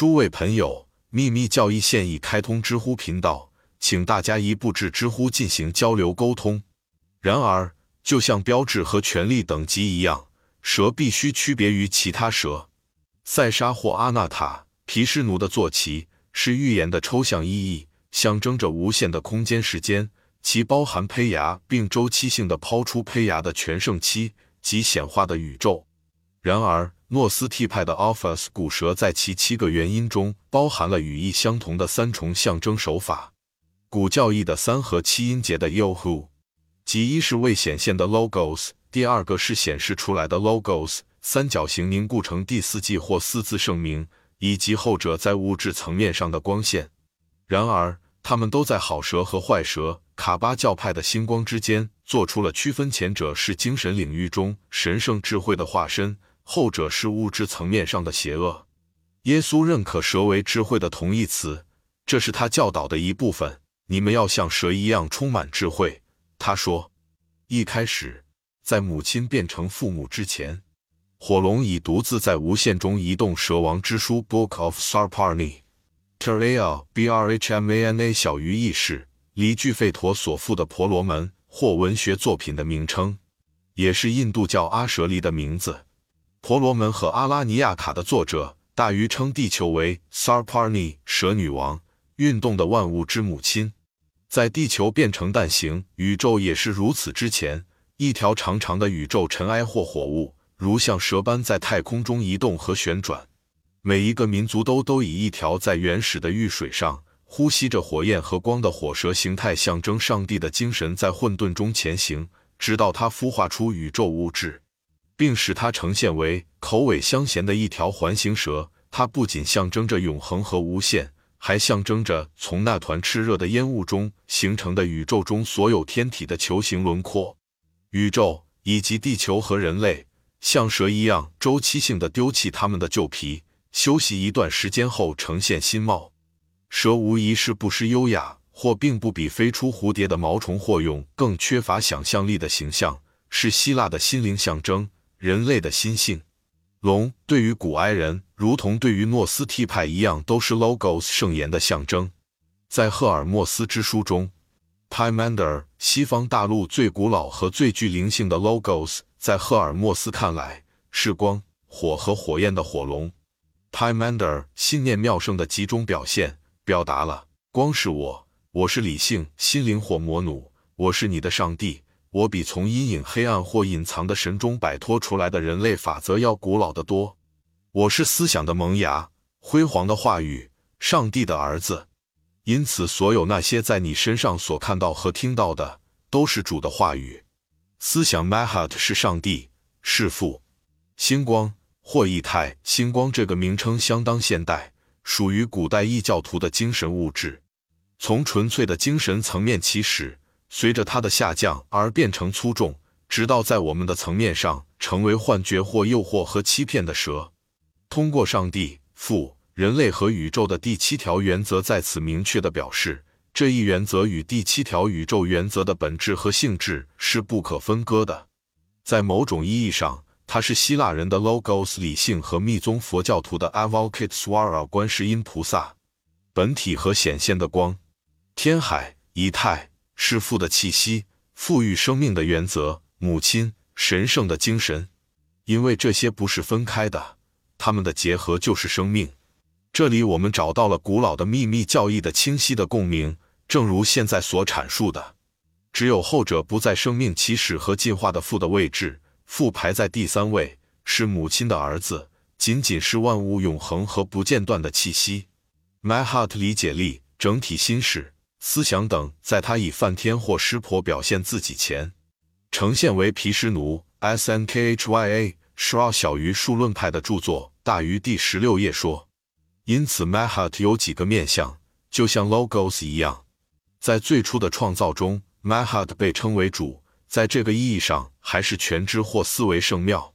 诸位朋友，秘密教义现已开通知乎频道，请大家一步至知乎进行交流沟通。然而，就像标志和权力等级一样，蛇必须区别于其他蛇。塞沙或阿纳塔皮湿奴的坐骑是预言的抽象意义，象征着无限的空间时间，其包含胚芽并周期性的抛出胚芽的全盛期及显化的宇宙。然而，诺斯替派的 Alphas 古蛇在其七个原因中包含了语义相同的三重象征手法。古教义的三和七音节的 Yohu，即一是未显现的 Logos，第二个是显示出来的 Logos，三角形凝固成第四季或四字圣名，以及后者在物质层面上的光线。然而，他们都在好蛇和坏蛇卡巴教派的星光之间做出了区分，前者是精神领域中神圣智慧的化身。后者是物质层面上的邪恶。耶稣认可蛇为智慧的同义词，这是他教导的一部分。你们要像蛇一样充满智慧。他说，一开始，在母亲变成父母之前，火龙已独自在无限中移动。蛇王之书 （Book of Sarparni）。Terra B R H M A N A 小于意识，离句费陀所附的婆罗门或文学作品的名称，也是印度教阿舍利的名字。婆罗门和阿拉尼亚卡的作者大鱼称地球为 Sarparni 蛇女王，运动的万物之母亲。在地球变成蛋形，宇宙也是如此之前，一条长长的宇宙尘埃或火物，如像蛇般在太空中移动和旋转。每一个民族都都以一条在原始的玉水上呼吸着火焰和光的火蛇形态，象征上帝的精神在混沌中前行，直到它孵化出宇宙物质。并使它呈现为口尾相衔的一条环形蛇。它不仅象征着永恒和无限，还象征着从那团炽热的烟雾中形成的宇宙中所有天体的球形轮廓。宇宙以及地球和人类像蛇一样周期性的丢弃它们的旧皮，休息一段时间后呈现新貌。蛇无疑是不失优雅，或并不比飞出蝴蝶的毛虫或蛹更缺乏想象力的形象，是希腊的心灵象征。人类的心性，龙对于古埃人，如同对于诺斯替派一样，都是 Logos 圣言的象征。在赫尔墨斯之书中，Pymander 西方大陆最古老和最具灵性的 Logos，在赫尔墨斯看来是光、火和火焰的火龙。Pymander 信念妙圣的集中表现，表达了光是我，我是理性心灵火魔奴，我是你的上帝。我比从阴影、黑暗或隐藏的神中摆脱出来的人类法则要古老得多。我是思想的萌芽，辉煌的话语，上帝的儿子。因此，所有那些在你身上所看到和听到的，都是主的话语。思想 Mahat 是上帝，是父。星光或异态星光这个名称相当现代，属于古代异教徒的精神物质，从纯粹的精神层面起始。随着它的下降而变成粗重，直到在我们的层面上成为幻觉或诱惑和欺骗的蛇。通过上帝、父、人类和宇宙的第七条原则，在此明确的表示，这一原则与第七条宇宙原则的本质和性质是不可分割的。在某种意义上，它是希腊人的 Logos 理性和密宗佛教徒的 Avalokitesvara 观世音菩萨本体和显现的光、天海、仪态。是父的气息，赋予生命的原则，母亲神圣的精神，因为这些不是分开的，它们的结合就是生命。这里我们找到了古老的秘密教义的清晰的共鸣，正如现在所阐述的，只有后者不在生命起始和进化的父的位置，父排在第三位，是母亲的儿子，仅仅是万物永恒和不间断的气息。My heart 理解力，整体心事。思想等，在他以梵天或湿婆表现自己前，呈现为毗湿奴。S N K H Y A Shra 小于数论派的著作大于第十六页说，因此 Mahat 有几个面相，就像 Logos 一样。在最初的创造中，Mahat 被称为主，在这个意义上还是全知或思维圣妙。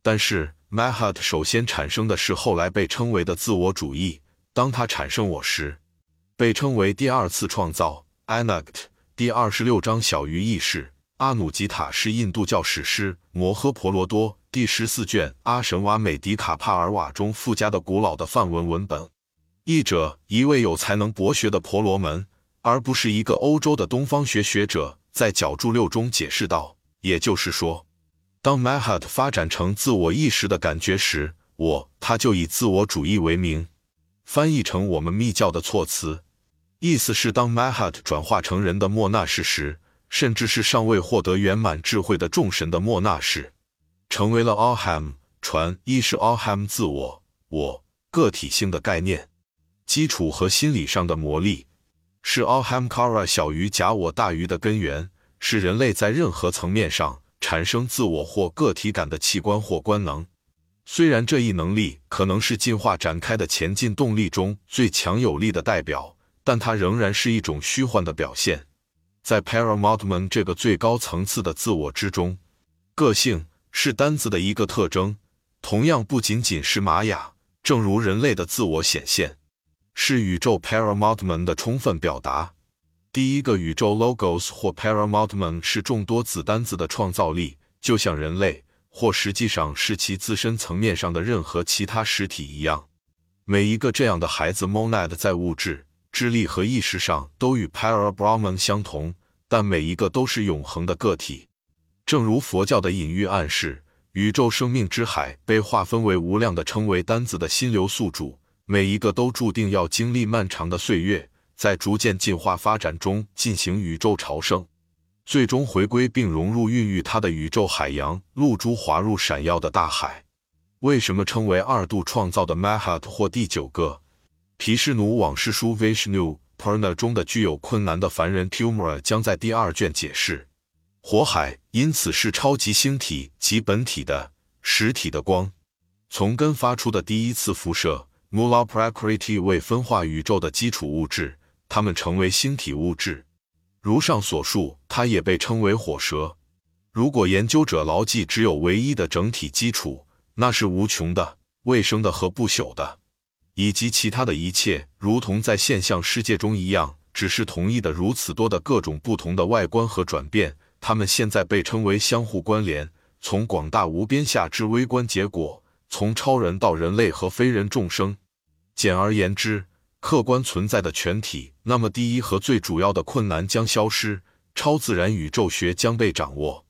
但是 Mahat 首先产生的是后来被称为的自我主义。当他产生我时。被称为第二次创造 Anact 第二十六章小于意识阿努吉塔是印度教史诗摩诃婆罗多第十四卷阿神瓦美迪卡帕尔瓦中附加的古老的梵文文本。译者一位有才能博学的婆罗门，而不是一个欧洲的东方学学者，在角注六中解释道：“也就是说，当 Mahat 发展成自我意识的感觉时，我他就以自我主义为名。翻译成我们密教的措辞，意思是当 Mahat 转化成人的莫那士时，甚至是尚未获得圆满智慧的众神的莫那士，成为了 Aham 传意识 Aham 自我我个体性的概念基础和心理上的魔力，是 Ahamkara 小于假我大于的根源，是人类在任何层面上产生自我或个体感的器官或官能。虽然这一能力可能是进化展开的前进动力中最强有力的代表，但它仍然是一种虚幻的表现。在 Paramatman 这个最高层次的自我之中，个性是单子的一个特征，同样不仅仅是玛雅。正如人类的自我显现是宇宙 Paramatman 的充分表达。第一个宇宙 Logos 或 Paramatman 是众多子单子的创造力，就像人类。或实际上是其自身层面上的任何其他实体一样，每一个这样的孩子 Monad 在物质、智力和意识上都与 Parabrahman 相同，但每一个都是永恒的个体。正如佛教的隐喻暗示，宇宙生命之海被划分为无量的称为单子的心流宿主，每一个都注定要经历漫长的岁月，在逐渐进化发展中进行宇宙朝圣。最终回归并融入孕育它的宇宙海洋，露珠滑入闪耀的大海。为什么称为二度创造的 Mahat 或第九个毗湿奴往事书 Vishnu Purna 中的具有困难的凡人 Tumra 将在第二卷解释。火海因此是超级星体及本体的实体的光，从根发出的第一次辐射。Mula Prakriti 为分化宇宙的基础物质，它们成为星体物质。如上所述，它也被称为火蛇。如果研究者牢记只有唯一的整体基础，那是无穷的、未生的和不朽的，以及其他的一切，如同在现象世界中一样，只是同一的如此多的各种不同的外观和转变。它们现在被称为相互关联，从广大无边下至微观结果，从超人到人类和非人众生。简而言之。客观存在的全体，那么第一和最主要的困难将消失，超自然宇宙学将被掌握。